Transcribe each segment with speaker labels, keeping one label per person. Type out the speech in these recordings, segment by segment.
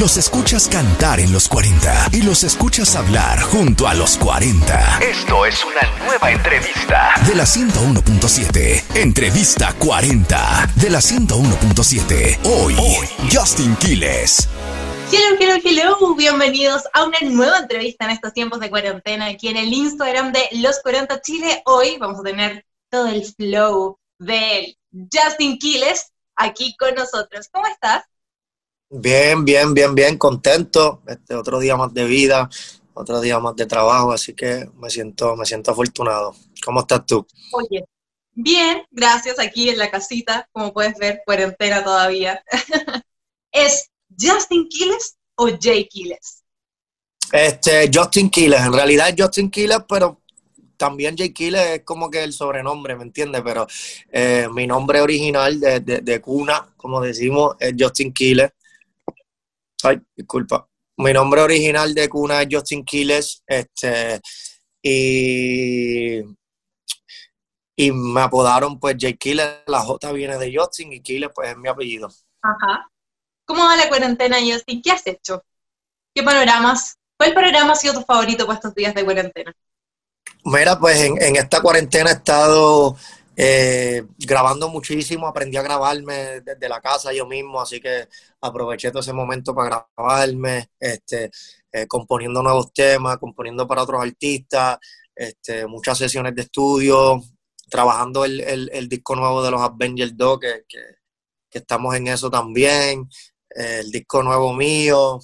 Speaker 1: Los escuchas cantar en los 40 y los escuchas hablar junto a los 40. Esto es una nueva entrevista de la 101.7. Entrevista 40 de la 101.7. Hoy, Hoy, Justin Quiles.
Speaker 2: Hello, hello, hello. Bienvenidos a una nueva entrevista en estos tiempos de cuarentena aquí en el Instagram de Los 40 Chile. Hoy vamos a tener todo el flow de Justin Quiles aquí con nosotros. ¿Cómo estás?
Speaker 3: Bien, bien, bien, bien, contento. Este otro día más de vida, otro día más de trabajo, así que me siento, me siento afortunado. ¿Cómo estás tú?
Speaker 2: Oye, bien, gracias aquí en la casita, como puedes ver, cuarentena todavía. ¿Es Justin Quiles o Jay Quiles?
Speaker 3: Este, Justin Quiles, en realidad es Justin Quiles, pero también Jay Quiles es como que el sobrenombre, ¿me entiendes? Pero eh, mi nombre original de, de, cuna, como decimos, es Justin Quiles. Ay, disculpa. Mi nombre original de cuna es Justin Quiles, este, y, y me apodaron pues Jay Quiles, la J viene de Justin y Quiles pues es mi apellido.
Speaker 2: Ajá. ¿Cómo va la cuarentena, Justin? ¿Qué has hecho? ¿Qué panoramas? ¿Cuál panorama ha sido tu favorito para estos días de cuarentena?
Speaker 3: Mira, pues en, en esta cuarentena he estado eh, grabando muchísimo, aprendí a grabarme desde la casa yo mismo, así que aproveché todo ese momento para grabarme, este, eh, componiendo nuevos temas, componiendo para otros artistas, este, muchas sesiones de estudio, trabajando el, disco nuevo de los Avengers 2, que, que, estamos en eso también, el disco nuevo mío,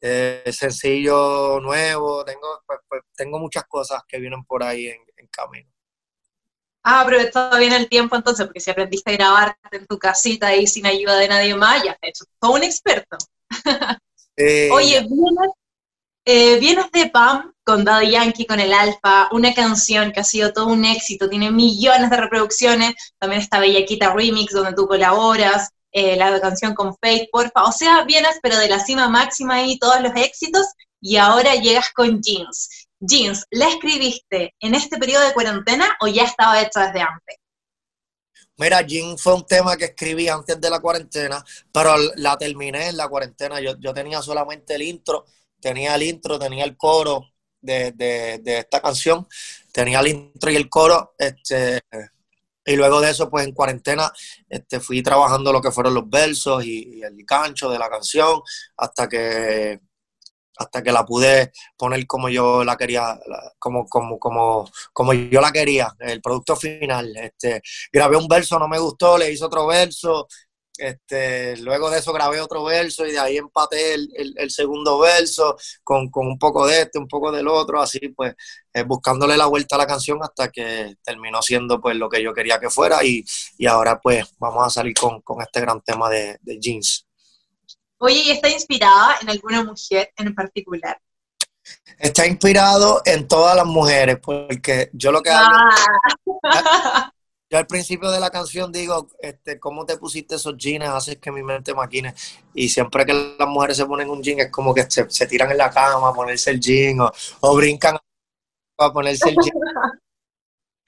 Speaker 3: eh, sencillo nuevo, tengo, pues, pues, tengo muchas cosas que vienen por ahí en, en camino.
Speaker 2: Ah, aprovechado bien el tiempo entonces, porque si aprendiste a grabarte en tu casita ahí sin ayuda de nadie más, ya has hecho todo un experto. Oye, eh, vienes, de PAM con Daddy Yankee, con el Alfa, una canción que ha sido todo un éxito, tiene millones de reproducciones, también está Bellaquita Remix, donde tú colaboras, eh, la canción con Faith, porfa, o sea, vienes pero de la cima máxima y todos los éxitos, y ahora llegas con Jeans. Jeans, ¿la escribiste en este periodo de cuarentena o ya estaba hecha desde antes?
Speaker 3: Mira, Jeans fue un tema que escribí antes de la cuarentena, pero la terminé en la cuarentena. Yo, tenía solamente el intro, tenía el intro, tenía el coro de, esta canción, tenía el intro y el coro, este, y luego de eso, pues en cuarentena, este, fui trabajando lo que fueron los versos y, y el cancho de la canción, hasta que hasta que la pude poner como yo la quería, como, como, como, como yo la quería, el producto final. Este, grabé un verso, no me gustó, le hice otro verso, este, luego de eso grabé otro verso y de ahí empaté el, segundo verso con, un poco de este, un poco del otro, así pues eh, buscándole la vuelta a la canción hasta que terminó siendo pues lo que yo quería que fuera y, ahora pues vamos a salir con, este gran tema de jeans.
Speaker 2: Oye, ¿y está inspirada en alguna mujer en particular?
Speaker 3: Está inspirado en todas las mujeres, porque yo lo que hago... Ah. Yo al principio de la canción digo, este, ¿cómo te pusiste esos jeans? Haces que mi mente maquine. Y siempre que las mujeres se ponen un jean es como que se, tiran en la cama a ponerse el jean o, brincan a ponerse el jean.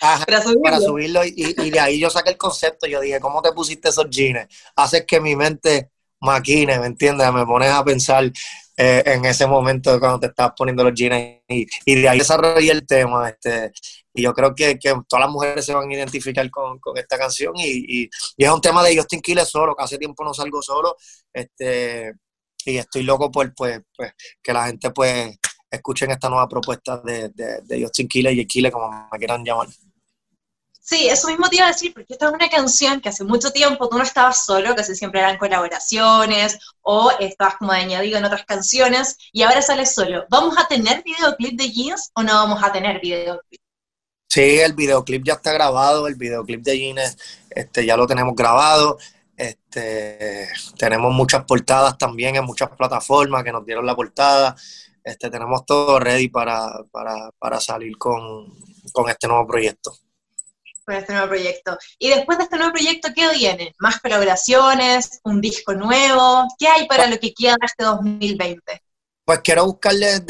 Speaker 3: para subirlo. y, y, de ahí yo saqué el concepto. Yo dije, ¿cómo te pusiste esos jeans? Haces que mi mente maquines, ¿me entiendes? Me pones a pensar eh, en ese momento cuando te estás poniendo los jeans y, de ahí desarrollé el tema. Este, y yo creo que, todas las mujeres se van a identificar con, esta canción y, es un tema de Justin Quiles solo, que hace tiempo no salgo solo. Este, y estoy loco por pues, pues, que la gente pues escuchen esta nueva propuesta de, de, Justin Quiles y Quiles, como me quieran llamar.
Speaker 2: Sí, eso mismo te iba a decir, porque esta es una canción que hace mucho tiempo tú no estabas solo, que siempre eran colaboraciones o estabas como añadido en otras canciones y ahora sales solo. ¿Vamos a tener videoclip de Jeans o no vamos a tener videoclip?
Speaker 3: Sí, el videoclip ya está grabado, el videoclip de Jeans este, ya lo tenemos grabado. Este, tenemos muchas portadas también en muchas plataformas que nos dieron la portada. Este, tenemos todo ready para, para, salir con este nuevo proyecto
Speaker 2: con este nuevo proyecto. Y después de este nuevo proyecto, ¿qué viene? ¿Más colaboraciones? ¿Un disco nuevo? ¿Qué hay para lo que queda este 2020?
Speaker 3: Pues quiero buscarle,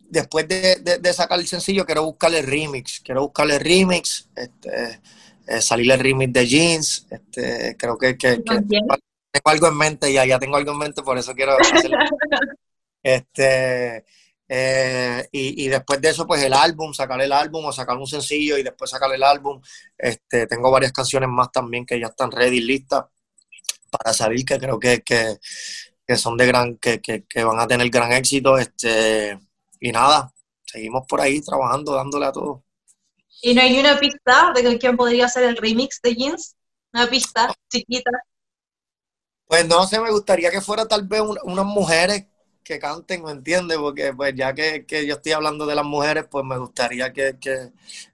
Speaker 3: después de, sacar el sencillo, quiero buscarle remix. Quiero buscarle remix, este, eh, salir el remix de Jeans. Este, creo que, que, tengo algo en mente ya, ya tengo algo en mente, por eso quiero hacerlo. este, eh, y, después de eso, pues el álbum, sacar el álbum o sacar un sencillo y después sacar el álbum. Este, tengo varias canciones más también que ya están ready, listas para salir, que creo que, que, son de gran, que, que, van a tener gran éxito. Este, y nada, seguimos por ahí trabajando, dándole a todo.
Speaker 2: ¿Y no hay una pista de quién podría ser el remix de Jeans? Una pista chiquita.
Speaker 3: Pues no sé, me gustaría que fuera tal vez unas mujeres que canten, ¿me entiendes? Porque pues ya que, yo estoy hablando de las mujeres, pues me gustaría que,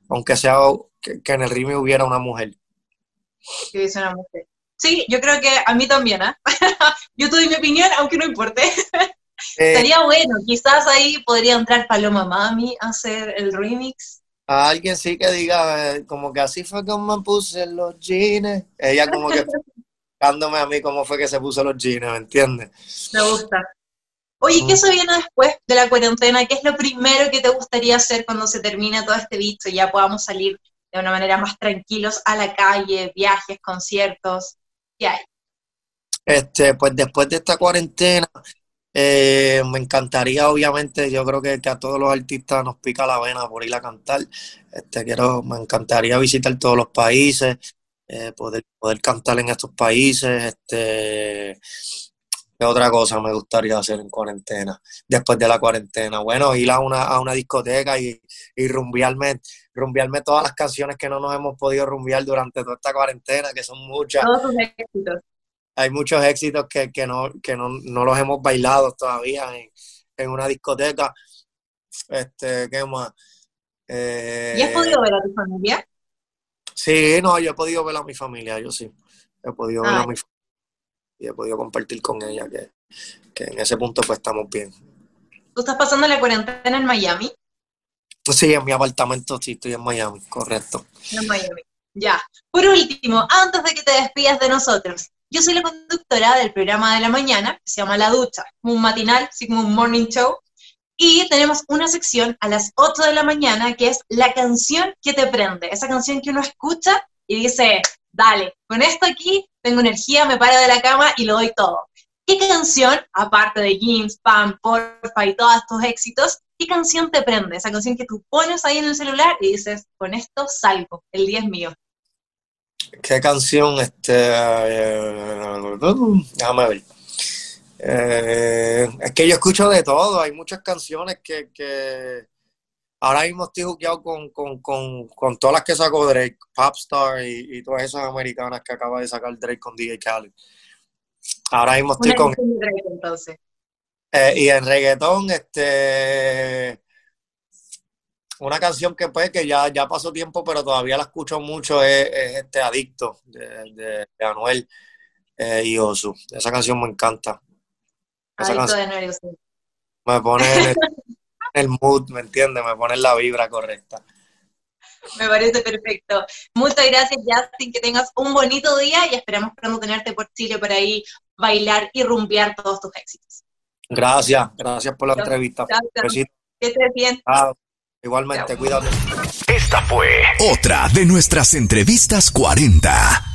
Speaker 3: aunque sea que, en el ritmo hubiera una mujer.
Speaker 2: Que dice una mujer. Sí, yo creo que a mí también, ¿eh? yo tuve mi opinión, aunque no importe. Eh, Sería bueno, quizás ahí podría entrar Paloma Mami a hacer el remix.
Speaker 3: A alguien sí que diga, eh, como que así fue como me puse los jeans. Ella como que explicándome a mí cómo fue que se puso los jeans, ¿me entiendes?
Speaker 2: Me gusta. Oye, ¿qué se viene después de la cuarentena? ¿Qué es lo primero que te gustaría hacer cuando se termine todo este bicho y ya podamos salir de una manera más tranquilos a la calle, viajes, conciertos? ¿Qué hay?
Speaker 3: Este, pues después de esta cuarentena, eh, me encantaría, obviamente, yo creo que, a todos los artistas nos pica la vena por ir a cantar. Este, quiero, me encantaría visitar todos los países, eh, poder, poder cantar en estos países, este ¿Qué otra cosa me gustaría hacer en cuarentena? Después de la cuarentena. Bueno, ir a una, a una discoteca y, y rumbearme, rumbearme todas las canciones que no nos hemos podido rumbear durante toda esta cuarentena, que son muchas.
Speaker 2: Todos sus éxitos.
Speaker 3: Hay muchos éxitos que, que, no, que no, no los hemos bailado todavía en, en una discoteca. Este, ¿qué más?
Speaker 2: Eh, ¿Y has podido ver a tu familia?
Speaker 3: Sí, no, yo he podido ver a mi familia, yo sí. He podido ver a mi familia y he podido compartir con ella que, en ese punto pues estamos bien.
Speaker 2: ¿Tú estás pasando la cuarentena en Miami?
Speaker 3: Pues sí, en mi apartamento sí, estoy en Miami, correcto.
Speaker 2: En Miami, ya. Por último, antes de que te despidas de nosotros, yo soy la conductora del programa de la mañana, que se llama La Ducha, un matinal, como un morning show, y tenemos una sección a las 8 de la mañana que es la canción que te prende, esa canción que uno escucha y dice, dale, con esto aquí tengo energía, me paro de la cama y lo doy todo. ¿Qué canción, aparte de Jeans, Pam, Porfa y todos estos éxitos, qué canción te prende? Esa canción que tú pones ahí en el celular y dices, con esto salgo, el día es mío.
Speaker 3: ¿Qué canción? Este, eh, déjame ver. Eh, es que yo escucho de todo, hay muchas canciones que ahora mismo estoy jugueado con, con, con, con, todas las que sacó Drake, Popstar y, y, todas esas americanas que acaba de sacar Drake con DJ Khaled. Ahora mismo estoy con...
Speaker 2: Drake, entonces.
Speaker 3: Eh, y en reggaetón, este... Una canción que pues que ya, ya pasó tiempo, pero todavía la escucho mucho, es, este Adicto de, de, Anuel eh, y Osu. Esa canción me encanta.
Speaker 2: Esa Adicto de Anuel
Speaker 3: Me pone... el mood, ¿me entiendes? Me pone la vibra correcta.
Speaker 2: Me parece perfecto. Muchas gracias, Justin. Que tengas un bonito día y esperamos pronto tenerte por Chile para ahí bailar y rumbear todos tus éxitos.
Speaker 3: Gracias, gracias por la entrevista.
Speaker 2: Que estés bien.
Speaker 3: igualmente, cuídate.
Speaker 1: Esta fue otra de nuestras entrevistas 40.